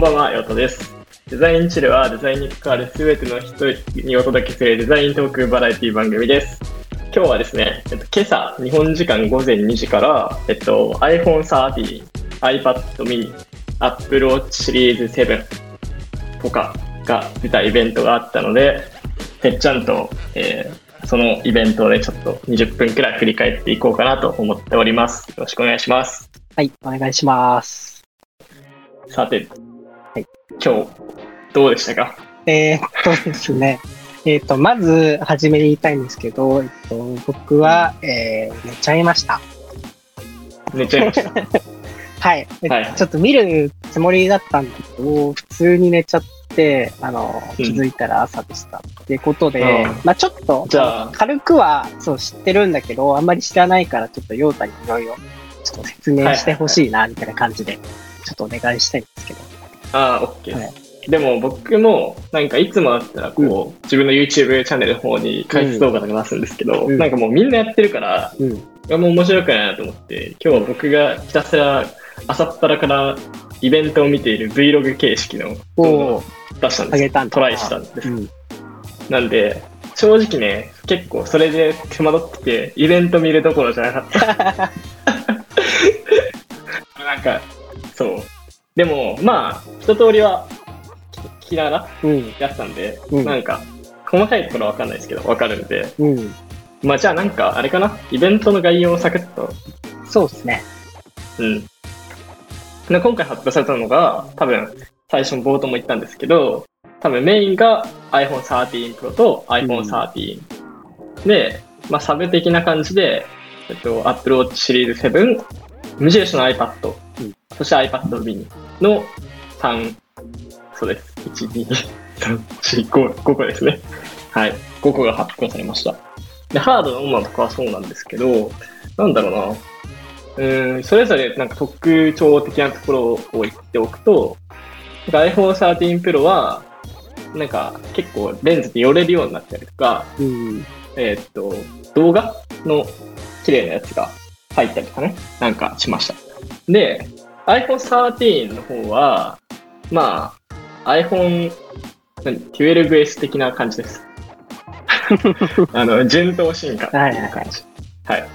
んばんは、ヨトです。デザインチルはデザインに関わるすべての人にお届けするデザイントークバラエティ番組です。今日はですね、えっと、今朝、日本時間午前2時から、えっと、iPhone 13、iPad mini、Apple Watch シリーズ7とかが出たイベントがあったので、てっちゃんと、えーそのイベントでちょっと20分くらい振り返っていこうかなと思っております。よろしくお願いします。はい、お願いします。さて、はい今日、どうでしたか？えー、っとですね。えーっと、まず、初めに言いたいんですけど、えっと、僕は、えー、寝ちゃいました。寝ちゃいました。はい。えはいちょっと見るつもりだったんだけど、普通に寝ちゃって、あの、うん気づいたら朝でした。っていうことで、うんまあちょっと、じゃあ軽くは、そう、知ってるんだけど、あんまり知らないから、ちょっと、ヨータにいろいろ、ちょっと説明してほしいな、みたいな感じで、ちょっとお願いしたいんですけど。ああ、OK はいでも僕も、なんかいつもだったらこう、自分の YouTube チャンネルの方に解説動画とか出すんですけど、うんなんかもうみんなやってるから、うん。もう面白くないなと思って、今日は僕がひたすら朝っぱらからイベントを見ている Vlog 形式の動画出したんですよあげたんだ。トライしたんです。うん。なんで、正直ね、結構それで手間取ってて、イベント見るどころじゃなかった。なんか、そう。でも、まあ、一通りは聞きながらうん。やってたんで、うんなんか、細かいところはわかんないですけど、わかるんで、うん。まあじゃあなんか、あれかな、イベントの概要をサクッと、そうですね。うん。で今回発表されたのが、多分、最初の冒頭も言ったんですけど、多分メインが iPhone 13 Pro と iPhone 13。で、まあサブ的な感じで、えっと、Apple Watch シリーズ7、無印の iPad、うんそして iPad mini の3、そうです。1、2、3、4、5、5個ですね。はい。5個が発表されました。で、ハードのものとかはそうなんですけど、なんだろうな。うーん、それぞれなんか特徴的なところを言っておくと、iPhone 13 Pro は、なんか結構レンズで寄れるようになったりとか、うん。えーっと、動画の綺麗なやつが入ったりとかね、なんかしました。で、iPhone 13の方は、まあ、iPhone 何 12S 的な感じです。あの、順当進化っていう感じ。はい。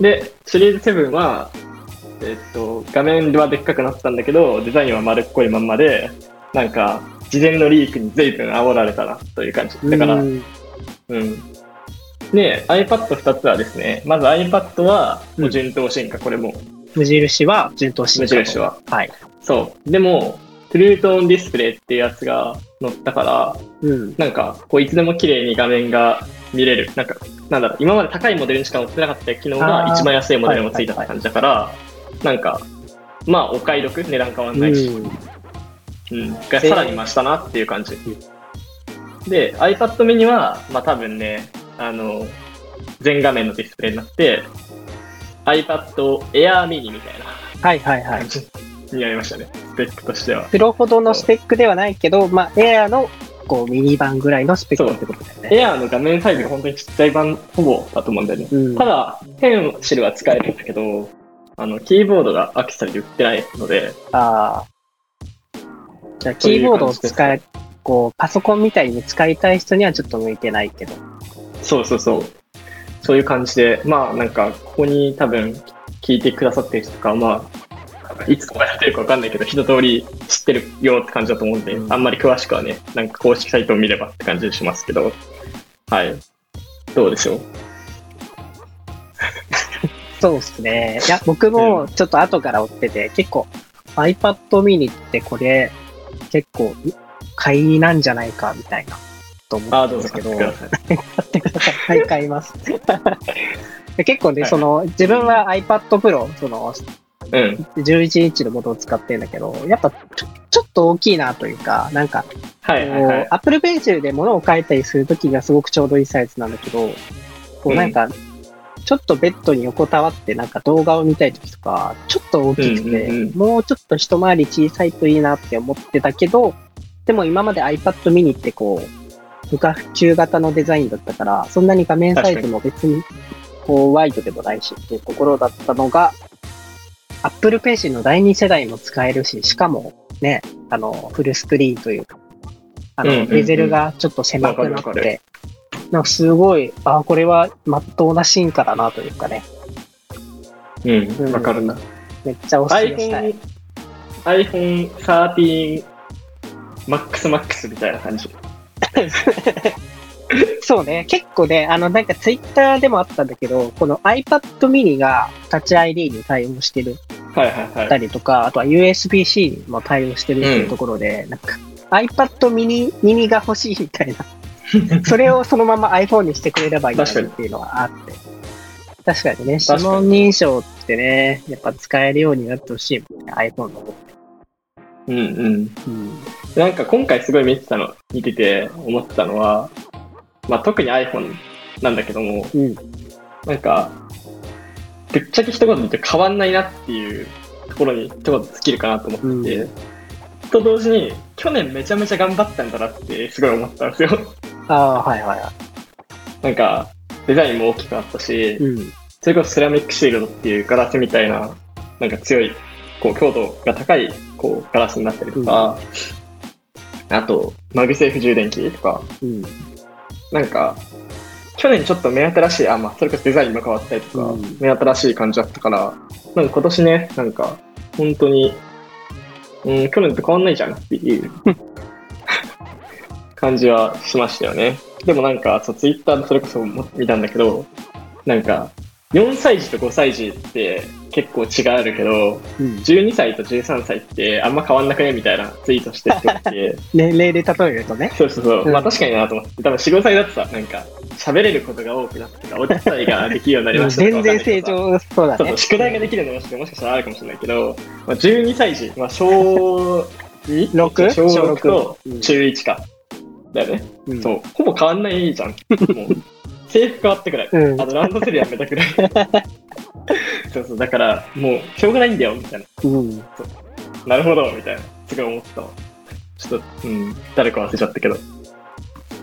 で、シリーズ7は、えーっと、画面はでっかくなったんだけど、デザインは丸っこいまんまで、なんか、事前のリークに随分煽られたなという感じ。だから、うんうん。で、iPad2 つはですね、まず iPad は、もう順当進化、これも。無印は順当進化。無印は。はい。そう。でも、トゥルートーンディスプレイっていうやつが載ったから、うん。なんか、こう、いつでも綺麗に画面が見れる。なんか、なんだろう、今まで高いモデルにしか載ってなかった機能が一番安いモデルにもついたって感じだから、なんか、まあ、お買い得、値段変わんないし、うんうん、がさらに増したなっていう感じ。で、iPad mini は、まあ多分ね、あの、全画面のディスプレイになって、iPad Air mini みたいなはいはいはい感。じになりましたね、スペックとしては。プロほどのスペックではないけど、まあ、エアの、こう、ミニ版ぐらいのスペックってことだよね。Air の画面サイズが本当にちっちゃい版ほぼだと思うんだよね。うんただ、ペンシルは使えるんだけど、あの、キーボードがアクセサリーで売ってないので、ああ。じゃあ、キーボードを使え、こう、パソコンみたいに使いたい人にはちょっと向いてないけど。そうそうそう。そういう感じで、まあなんか、ここに多分聞いてくださってる人とかは、まあ、いつここやってるかわかんないけど、一通り知ってるよって感じだと思うんで、うん。あんまり詳しくはね、なんか公式サイトを見ればって感じしますけど、はい。どうでしょう？そうですね。いや、僕もちょっと後から追ってて、結構 iPad mini ってこれ結構買いなんじゃないかみたいなと思ったんですけど、買ってください。はい、買います。で 結構ね、はいその、自分は iPad Pro、その、うん。11インチのものを使ってるんだけど、やっぱちょちょっと大きいなというか、なんか、はいはいはい。Apple Pencil で物を書いたりするときにはすごくちょうどいいサイズなんだけど、こうなんか、ちょっとベッドに横たわってなんか動画を見たいときとか、ちょっと大きくて、うんうんうんもうちょっと一回り小さいといいなって思ってたけど、でも今まで iPad mini ってこう、不可中型のデザインだったから、そんなに画面サイズも別にこうワイドでもないしっていうところだったのが、Apple Pencil の第2世代も使えるし、しかもね、あの、フルスクリーンというか、あの、うんうんうんベゼルがちょっと狭くなって、なんかすごい、あ、これは真っ当な進化だなというかね、うん、わかるな。めっちゃおすすめしたい。iPhone、iPhone 13 Max Max みたいな感じ。そうね、結構ね、あの、なんかツイッターでもあったんだけど、この iPad mini がタッチ ID に対応してるはいはいはい。たりとか、あとは USB-C にも対応してるっていうところで、なんか iPad mini, mini が欲しいみたいな。それをそのまま iPhone にしてくれればいいっていうのはあって。確かにね、指紋認証ってね、やっぱ使えるようになってほしいもんね、iPhone の方うんうん。うん。なんか今回すごい見てたの、見てて思ったのは、まあ特に iPhone なんだけども、うん。なんか、ぶっちゃけ一言で言って変わんないなっていうところに一言尽きるかなと思ってて、うと同時に、去年めちゃめちゃ頑張ったんだなってすごい思ったんですよ。ああ、はいはいはなんか、デザインも大きくなったしい。、うん。それこそセラミックシールドっていうガラスみたいな、なんか強い、こう、強度が高い、こう、ガラスになったりとか、あと、マグセーフ充電器とか、うん。なんか、去年ちょっと目新しい、あ、まあ、それこそデザインも変わったりとか、うん目新しい感じだったから、なんか今年ね、なんか、本当に、うん、去年と変わんないじゃんっていう 感じはしましたよね。でもなんか、そう、ツイッターでそれこそ見たんだけど、なんか、4歳児と5歳児って結構違いあるけど、うん。12歳と13歳ってあんま変わんなくね？みたいなツイートしてる人がいて、年齢で例えるとね。そうそうそう。うんまあ確かになと思って。多分4、5歳だとさ、なんか、喋れることが多くなってお手伝いができるようになりましたとか全然正常そうだねそうそう、。宿題ができるのもしもしかしたらあるかもしれないけど、まあ、12歳児、まあ小 2? 六？小6小六とうん中1か。だよね。うんそう。ほぼ変わんないじゃん。もう、制服変わってくらい。うんあとランドセルやめたくらい。そうそう、だから、もう、しょうがないんだよ、みたいな。うん。なるほど、みたいな。すごい思ったわ。ちょっと、うん、誰か忘れちゃったけど。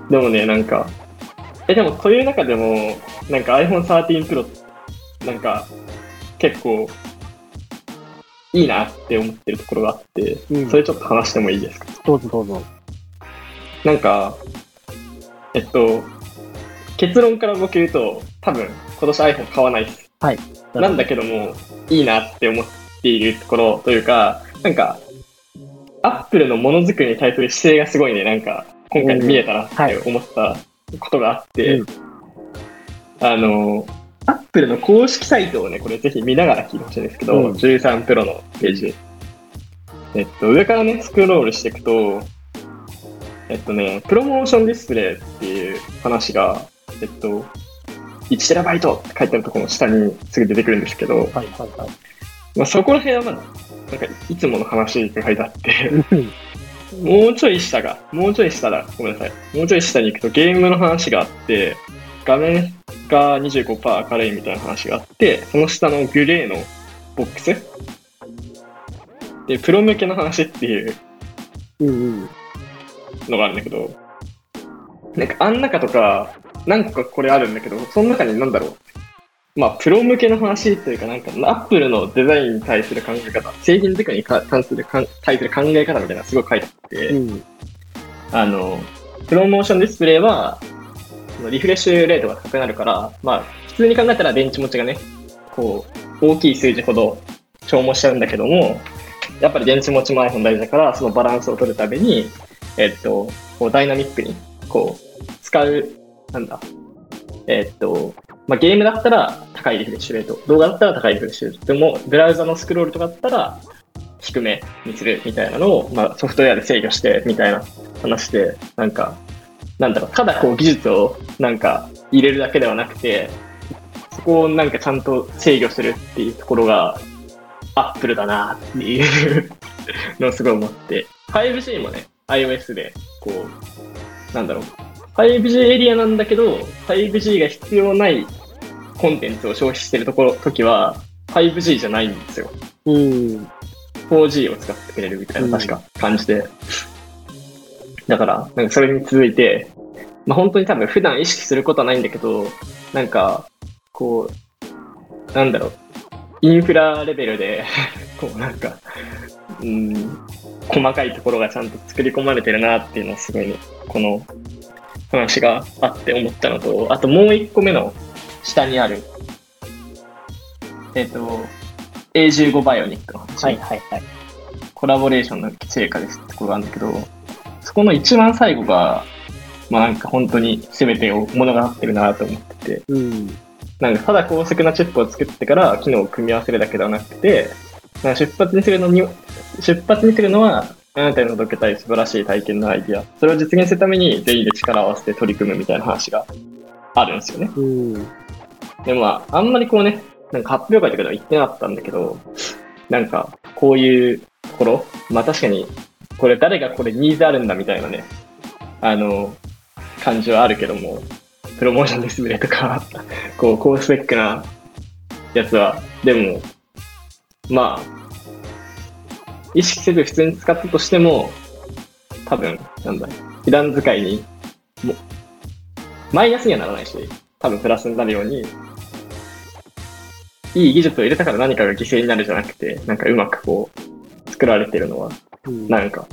でもね、なんか、え、でも、という中でも、なんか iPhone 13 Pro、なんか、結構、いいなって思ってるところがあって、うんそれちょっと話してもいいですか？どうぞどうぞ。なんか、えっと、結論から僕言うと、多分、今年 iPhone 買わないです。はい。なんだけども、いいなって思っているところというか、なんか、アップルのものづくりに対する姿勢がすごいね、なんか、今回見えたなって思ったことがあって、うん。あの、アップルの公式サイトをね、これぜひ見ながら聞いてほしいんですけど、うん。13 Pro のページ。えっと、上からね、スクロールしていくと、えっとね、プロモーションディスプレイっていう話が、えっと、1TB って書いてあるところの下にすぐ出てくるんですけど、はいはいはい。まあ、そこら辺はまだ、なんか、いつもの話が書いてあって、うんもうちょい下が、もうちょい下だ、ごめんなさい。もうちょい下に行くとゲームの話があって、画面が25%明るいみたいな話があって、その下のグレーのボックス？で、プロ向けの話っていううんうん。のがあるんだけど、なんかあん中とか、何個かこれあるんだけど、その中になんだろう。まあ、プロ向けの話というか、なんか、アップルのデザインに対する考え方、製品作りに関するかん対する考え方みたいなのがすごい書いてあって、うん。あの、プロモーションディスプレイは、リフレッシュレートが高くなるから、まあ、普通に考えたら電池持ちがね、こう、大きい数字ほど消耗しちゃうんだけども、やっぱり電池持ちも iPhone 大事だから、そのバランスを取るために、えっと、こうダイナミックに、こう、使う、なんだ、えっと、まあ、ゲームだったら高いリフレッシュレート、動画だったら高いリフレッシュレート、でも、ブラウザのスクロールとかだったら低めにするみたいなのを、まあ、ソフトウェアで制御してみたいな話で、なんか、なんだろう、ただこう技術をなんか入れるだけではなくて、そこをなんかちゃんと制御するっていうところが、アップルだなっていうのをすごい思って、5G もね、iOS で、こう、なんだろう、5G エリアなんだけど、5G が必要ないコンテンツを消費してるところ、時は、5G じゃないんですよ。うん。4G を使ってくれるみたいな、うん確か感じで。だから、なんかそれに続いて、まあ本当に多分普段意識することはないんだけど、なんか、こう、なんだろう、インフラレベルで、こうなんか、うん、細かいところがちゃんと作り込まれてるなっていうのをすごいね、この話があって思ったのと、あともう一個目の下にある、えっ、と、A15 バイオニックの話。はいはいはい。コラボレーションの成果ですってところがあるんだけど、そこの一番最後が、まあなんか本当に全てを物語ってるなと思ってて、うん。なんかただ高速なチップを作ってから機能を組み合わせるだけではなくて、出発にするのに、出発にするのは、あなたに届けたい素晴らしい体験のアイディア。それを実現するために全員で力を合わせて取り組むみたいな話があるんですよね。うん。でもまあ、あんまりこうね、なんか発表会とかでは言ってなかったんだけど、なんか、こういうところ、まあ確かに、これ誰がこれニーズあるんだみたいなね、あの、感じはあるけども、プロモーションディスプレイとか、こう、高スペックなやつは、でも、まあ、意識せず普通に使ったとしても、多分、なんだ、普段使いに、もマイナスにはならないし、多分プラスになるように、いい技術を入れたから何かが犠牲になるじゃなくて、なんかうまくこう、作られてるのは、うんなんか、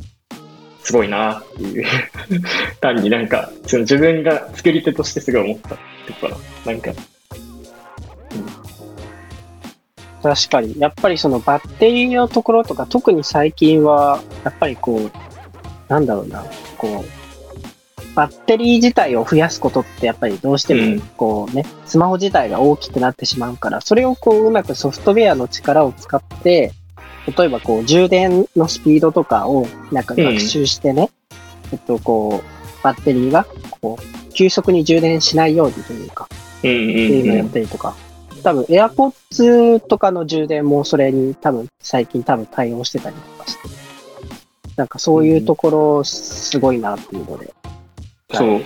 すごいなっていう、単になんか、その自分が作り手としてすごい思ったってことかな。なんか、確かに。やっぱりそのバッテリーのところとか、特に最近は、やっぱりこう、なんだろうな、こう、バッテリー自体を増やすことってやっぱりどうしてうん。もこうね、スマホ自体が大きくなってしまうから、それをこううまくソフトウェアの力を使って、例えばこう充電のスピードとかをなんか学習してね、えっとこう、バッテリーがこう、急速に充電しないようにというか、うんうん。っていうのをやったりとか、多分 AirPods とかの充電もそれに多分最近多分対応してたりとかして、なんかそういうところすごいなっていうので、そう。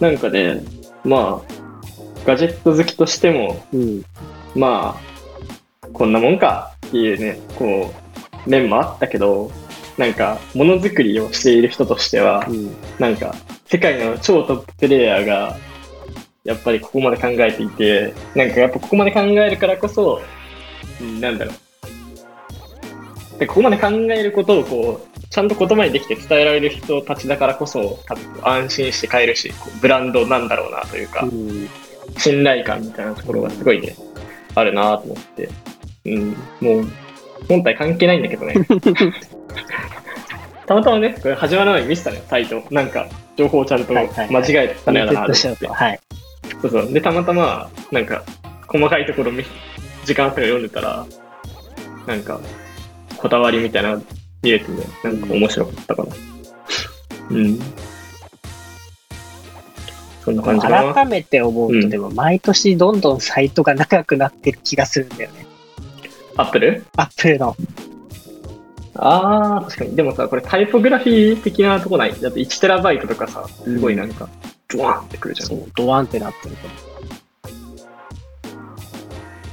なんかね、まあ、ガジェット好きとしても、うん、まあ、こんなもんかっていうね、こう、面もあったけど、なんか、ものづくりをしている人としては、うん、なんか、世界の超トッププレイヤーが、やっぱりここまで考えていて、なんかやっぱここまで考えるからこそ、うんなんだろう。で、ここまで考えることをこう、ちゃんと言葉にできて伝えられる人たちだからこそ、多分安心して買えるし、ブランドなんだろうなというかう、ん、信頼感みたいなところがすごいね、あるなと思って。うん、もう、本体関係ないんだけどね。たまたまね、これ始まる前に見せたのよ、サイト。なんか、情報をちゃんと間違はいはいはいえてたのやだなと思ってリセットしようと。。はい。そうそう。で、たまたま、なんか、細かいところ見、時間差が読んでたら、なんか、こだわりみたいなの見れてね、なんか面白かったかな。うん。そんな感じかな。改めて思うと、うんでも毎年どんどんサイトが長くなってる気がするんだよね。アップルアップルの。あー、確かに。でもさ、これタイポグラフィー的なとこない？だって1テラバイトとかさ、すごいなんか、ドワーンってくるじゃん。いそう、ドワンってなってるけど。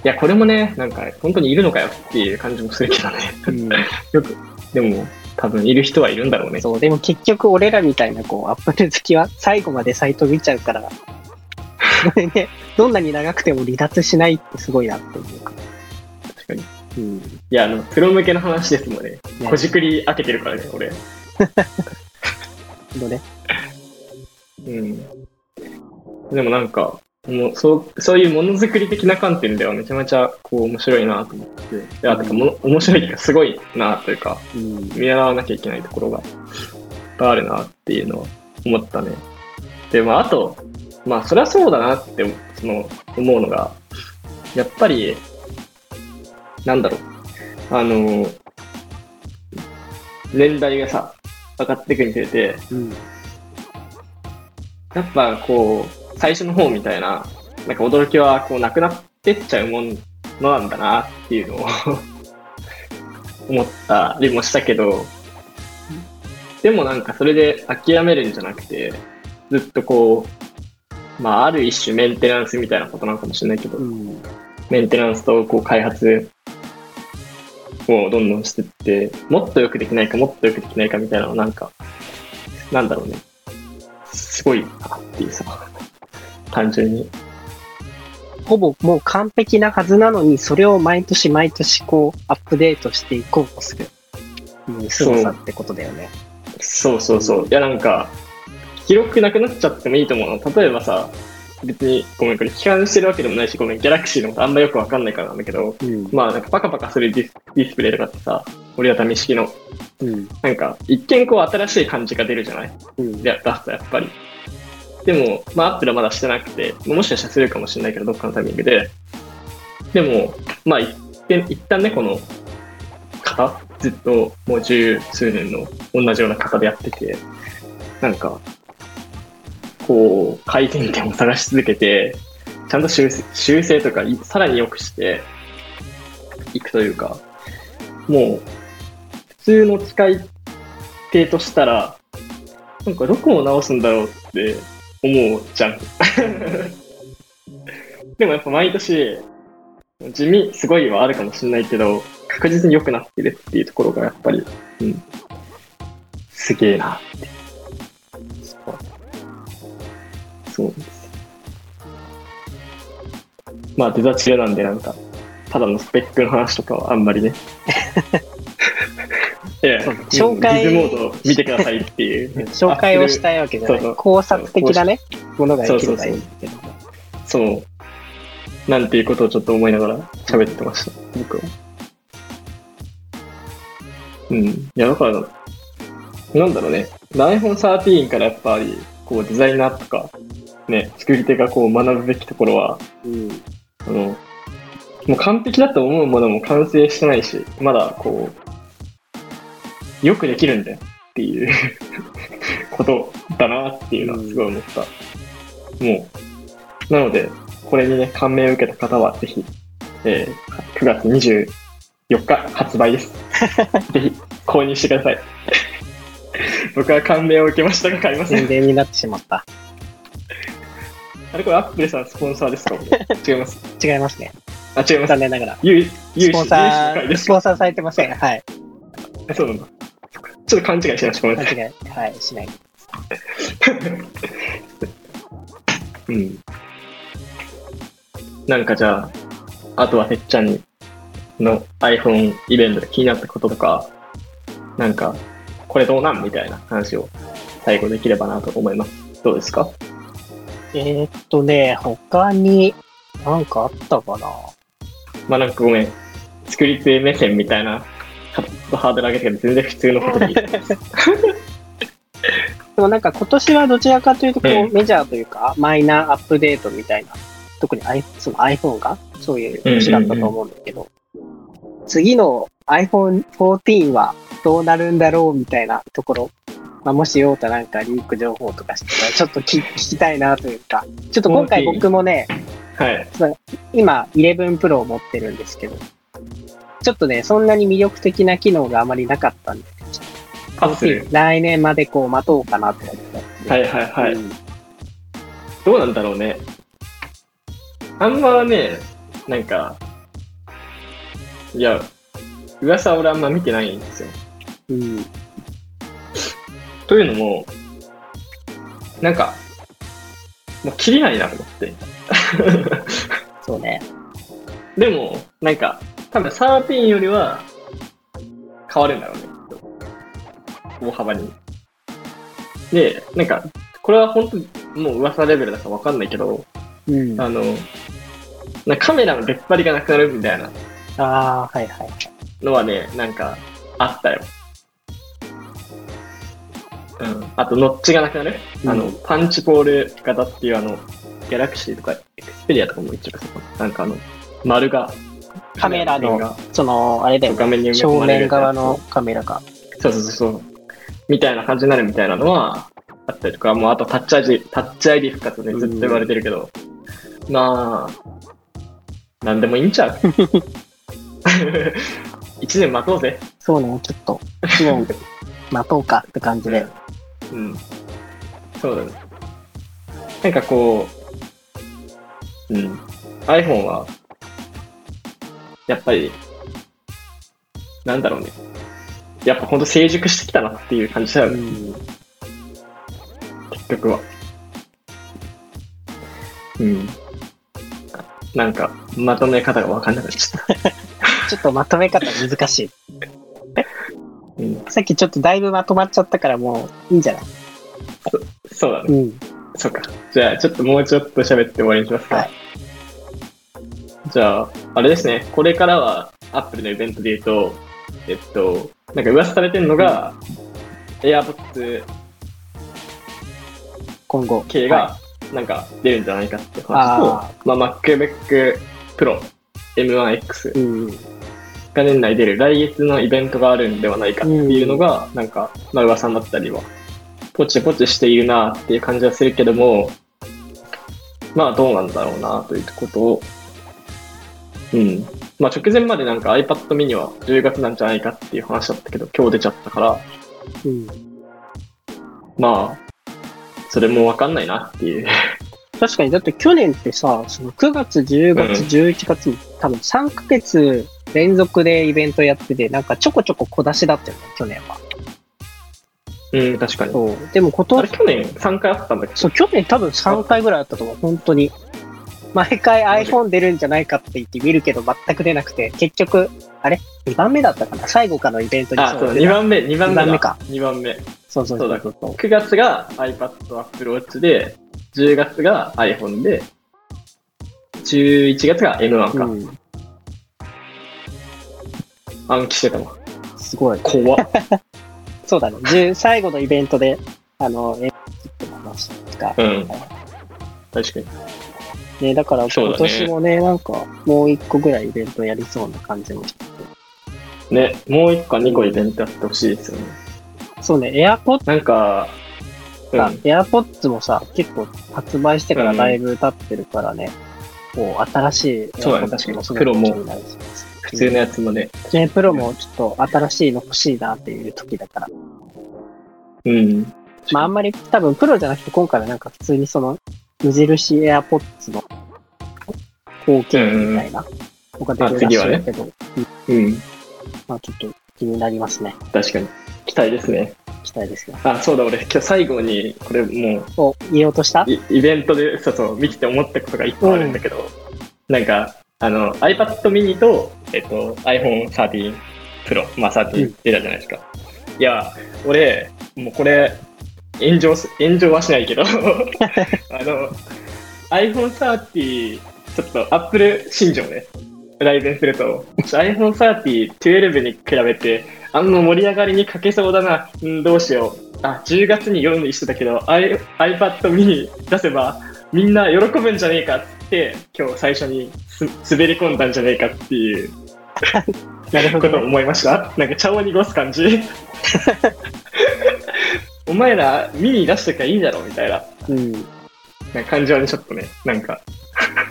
や、これもね、なんか、本当にいるのかよっていう感じもするけどね。うんよく、でも、多分いる人はいるんだろうね。そう、でも結局俺らみたいなこう、アップル好きは最後までサイト見ちゃうから、そ れね、どんなに長くても離脱しないってすごいなっていうか。確かに。いうん。や、あの、プロ向けの話ですもんね。ねこじくり開けてるからね、俺。のね。うん。でもなんか、もうそうそういうものづくり的な観点ではめちゃめちゃこう面白いなと思って。いや、てかもの面白いっていうかすごいなというか、うん。見習わなきゃいけないところがいっぱいあるなっていうのは思ったね。で、まあ、あと、まあ、そりゃそうだなって、その、思うのが、やっぱり、なんだろう、あの、年代がさ、上がっていくにつれて、うん。やっぱこう、最初の方みたいな、なんか驚きはこうなくなってっちゃうものなんだなっていうのを 思ったりもしたけど、でもなんかそれで諦めるんじゃなくて、ずっとこう、まあある一種メンテナンスみたいなことなのかもしれないけど、うん。メンテナンスとこう開発をどんどんしてって、もっとよくできないか、もっとよくできないかみたいなのをなんか、なんだろうね。すごいなっていうさ、単純に。ほぼもう完璧なはずなのに、それを毎年毎年こう、アップデートしていこうとする。うん、凄さってことだよね。そうそうそう。いや、なんか、記録なくなっちゃってもいいと思うの。例えばさ、別に、ごめん、これ批判してるわけでもないし、ごめん、ギャラクシーのことあんまよくわかんないからなんだけど、うん。まあ、なんかパカパカするディスディスプレイとかってさ、折りたたみ式の、うん。なんか、一見こう新しい感じが出るじゃない？うん。で出すとやっぱり。でも、まあ、アップルはまだしてなくて、もしかしたらするかもしれないけど、どっかのタイミングで。でも、まあ、一旦一旦ね、この型、ずっともう十数年の同じような型でやってて、なんか、こう、改善点を探し続けて、ちゃんと修正修正とかさらに良くしていくというか、もう、普通の使い手としたら、なんかどこを直すんだろうって思うじゃん。でもやっぱ毎年、地味すごいはあるかもしれないけど、確実に良くなってるっていうところがやっぱり、うん、すげえなって。そうです。まあデザチルなんでなんか、ただのスペックの話とかはあんまりね。いやそう紹介ビズモードを見てくださいっていう。紹介をしたいわけじゃない。そうそう考察的なね、ものができればいいんだけど。そう。なんていうことをちょっと思いながら喋ってました、僕は。うん。いや、だから、なんだろうね。iPhone 13からやっぱり、こう、デザイナーとか、ね、作り手がこう学ぶべきところは、うん。あの、もう完璧だと思うものも完成してないし、まだこう、よくできるんだよっていう ことだなっていうのはすごい思った。もう、なので、これにね、感銘を受けた方はぜひ、えー9月24日発売です。ぜひ購入してください。僕は感銘を受けましたが買いません宣。伝になってしまった。あれこれアップルさんスポンサーですか？違います。違いますね。あ、違います。残念ながら。スポンサー、スポンサーされてません。はい。あそうなんだ。ちょっと勘違いしました。ごめんなさい。間違い、はい、しない。うん。なんかじゃあ、あとはてっちゃんにの iPhone イベントで気になったこととか、なんか、これどうなん？みたいな話を最後できればなと思います。どうですか？えー、っとね、他に、なんかあったかな？まあなんかごめん。作り手目線みたいな、ちょっとハードル上げてけど、全然普通のことでいい。でもなんか今年はどちらかというとこう、うん。メジャーというか、マイナーアップデートみたいな、特に i その iPhone が？そういう年だったと思うんだけど、次の iPhone 14はどうなるんだろうみたいなところ、まあ、もしようとなんかリーク情報とかしてたら、ちょっと聞聞きたいなというか、ちょっと今回14僕もね、はい。今11 Pro を持ってるんですけど、ちょっとね、そんなに魅力的な機能があまりなかったんで。来年までこう待とうかなと思って。はいはいはい。うんどうなんだろうね。あんまね、なんか、いや、噂は俺あんま見てないんですよ。うん。というのも、なんか、もう切りないなと思って。そうね。でも、なんか、多分13よりは変わるんだろうね、きっと。大幅に。で、なんか、これは本当にもう噂レベルだからわかんないけど、うん。ああの、なカメラの出っ張りがなくなるみたいなあー、はいはい。のはね、なんか、あったよ。うん。あと、ノッチがなくなる、あのうん、パンチボール型っていうあの、ギャラクシーとか、エクスペリアとかも一応なんかあの、丸が、カメラのがその、あれだよね。画面に正面側のカメラが。そうそうそう。みたいな感じになるみたいなのはあったりとか、もうあとタッチ ID、タッチ ID 復活でずっと言われてるけど、まあ、なんでもいいんちゃう？一年待とうぜ。そうね、ちょっと、もう、待とうかって感じで。うん。そうだね。なんかこう、うん。iPhone は、やっぱり、なんだろうね。やっぱほんと成熟してきたなっていう感じだよね、うん。結局は。うん。なんか、まとめ方がわかんなくなっちゃった。ちょっとまとめ方難しい。うん、さっきちょっとだいぶまとまっちゃったからもういいんじゃない？そうだね。うん。そうか。じゃあ、ちょっともうちょっと喋って終わりにしますか。はいじゃあ、あれですね。これからは、アップルのイベントで言うと、えっと、なんか噂されてるのが、AirPods 今後。系はが、なんか出るんじゃないかって話と、あまあ、MacBook Pro M1X い。うん。が年内出る来月のイベントがあるんではないかっていうのが、なんか、まあ噂になったりは、ポチポチしているなっていう感じはするけども、まあどうなんだろうなということを、うん。まあ直前までなんか iPad mini は10月なんじゃないかっていう話だったけど、今日出ちゃったから、うん。まあ、それもわかんないなっていう。確かに、だって去年ってさ、その9月、10月、うん11月に多分3ヶ月連続でイベントやってて、なんかちょこちょこ小出しだったよね、去年は。うん、確かに。そう。でも今あれ年、去年3回あったんだけ？ど、そう、去年多分3回ぐらいあったと思う、本当に。毎回 iPhone 出るんじゃないかって言って見るけど、全く出なくて、結局、あれ ?2 番目だったかな？最後かのイベントにあ、そう、出た2番目、2番目だ。二番目か。2番目。そうそうそうそうそう。9月が iPad、Apple Watch で、10月が iPhone で、11月が M1 か。うん、暗記してたわ。すごい。怖っ。そうだね。10最後のイベントで、あの、えの話が。うん。確かに。ね、だから今年もね、なんか、もう一個ぐらいイベントやりそうな感じもしてて。ね、もう1個、2個イベントやってほしいですよね。そうね、AirPods なんか、うん。さ、AirPods もさ、結構発売してからだいぶ経ってるからね、こう、新しいそうだね AirPods もすごい気になるし普通のやつもね。ね、プロもちょっと新しいの欲しいなっていう時だから。うん。まああんまり多分プロじゃなくて今回はなんか普通にその無印 AirPods の後継みたいなのが出るらしいけど、うん。まあちょっと気になりますね。確かに。期待ですね。期待ですね。あ、そうだ、俺、今日最後に、これもう、お、言おうとした？イイベントで、そうそう、見てて思ったことが一個あるんだけど、なんか、あの、iPad mini と、えっと、iPhone 13 Pro、まあ13うん。出たじゃないですか。いや、俺、もうこれ、炎上す、炎上はしないけど、あの、iPhone 13、ちょっと Apple 新庄ね、来年すると、iPhone 13、12に比べて、あんま盛り上がりに欠けそうだな、うん、どうしよう。あ、10月に4にしてたけど、I、iPad mini 出せば、みんな喜ぶんじゃねえかって、今日最初にす滑り込んだんじゃねえかっていう なるほどね。ことを思いました？なんか茶を濁す感じ。お前らミニ出してからいいだろみたいなうん。なんか感じはね、ちょっとね、なんか、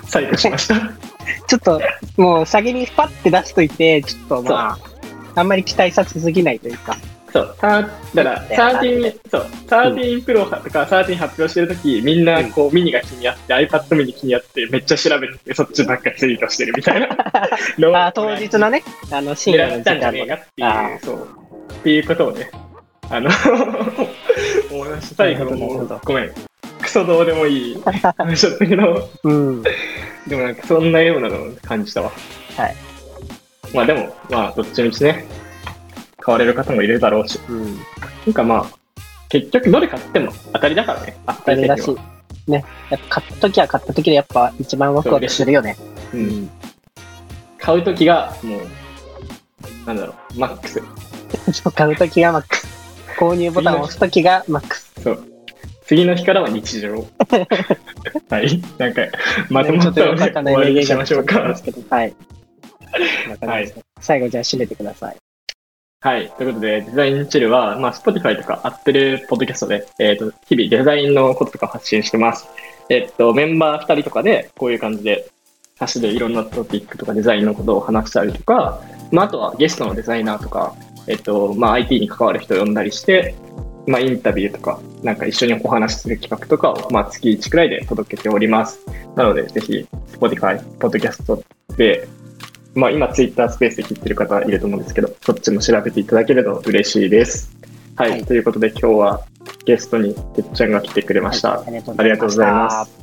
再度しました。ちょっと、もう先にパッて出しといて、ちょっとまあ、あんまり期待させすぎないというか。そう、ただから、13、そう、13 Pro とか13発表してるとき、みんなこう、ミニが気にあって、iPad mini 気にあって、めっちゃ調べて、そっちばっかツイートしてるみたいな あ当日のね、あの、深夜の狙ったんじゃ時間のね。ねえかってあいう、そう、っていうことをね、あの、思いました。最後のごめん、クソどうでもいい話だったけど、うん。でもなんかそんなようなのを感じたわ。はい。まあでも、まあどっちみちね、買われる方もいるだろうし、うん。なんかまあ、結局どれ買っても当たりだからね、当たあれだし、ね。やっぱ買った時は買った時でやっぱ一番ワクワクするよね。う。。うん買うときが、もう、なんだろう、マックス。買う時がマックス。購入ボタンを押す時がマックス。そう。次の日からは日常。はい。なんか、まとまったとっので、よかったね、終わりにしましょうか。はい。こんな感じですね最後じゃあ締めてください。はい。ということで、デザインチルは、まあ、Spotify とか Apple Podcast で、えっ、と、日々デザインのこととか発信してます。えっ、と、メンバー2人とかで、こういう感じで、橋でいろんなトピックとかデザインのことを話したりとか、まあ、あとはゲストのデザイナーとか、えっ、と、まあ、IT に関わる人を呼んだりして、まあ、インタビューとか、なんか一緒にお話しする企画とかを、まあ、月1くらいで届けております。なので、ぜひ、Spotify、Podcast で、まあ、今、ツイッタースペースで聞いてる方いると思うんですけど、そっちも調べていただけると嬉しいです。はい。はいということで、今日はゲストにてっちゃんが来てくれました。はいありがとうありがとうございます。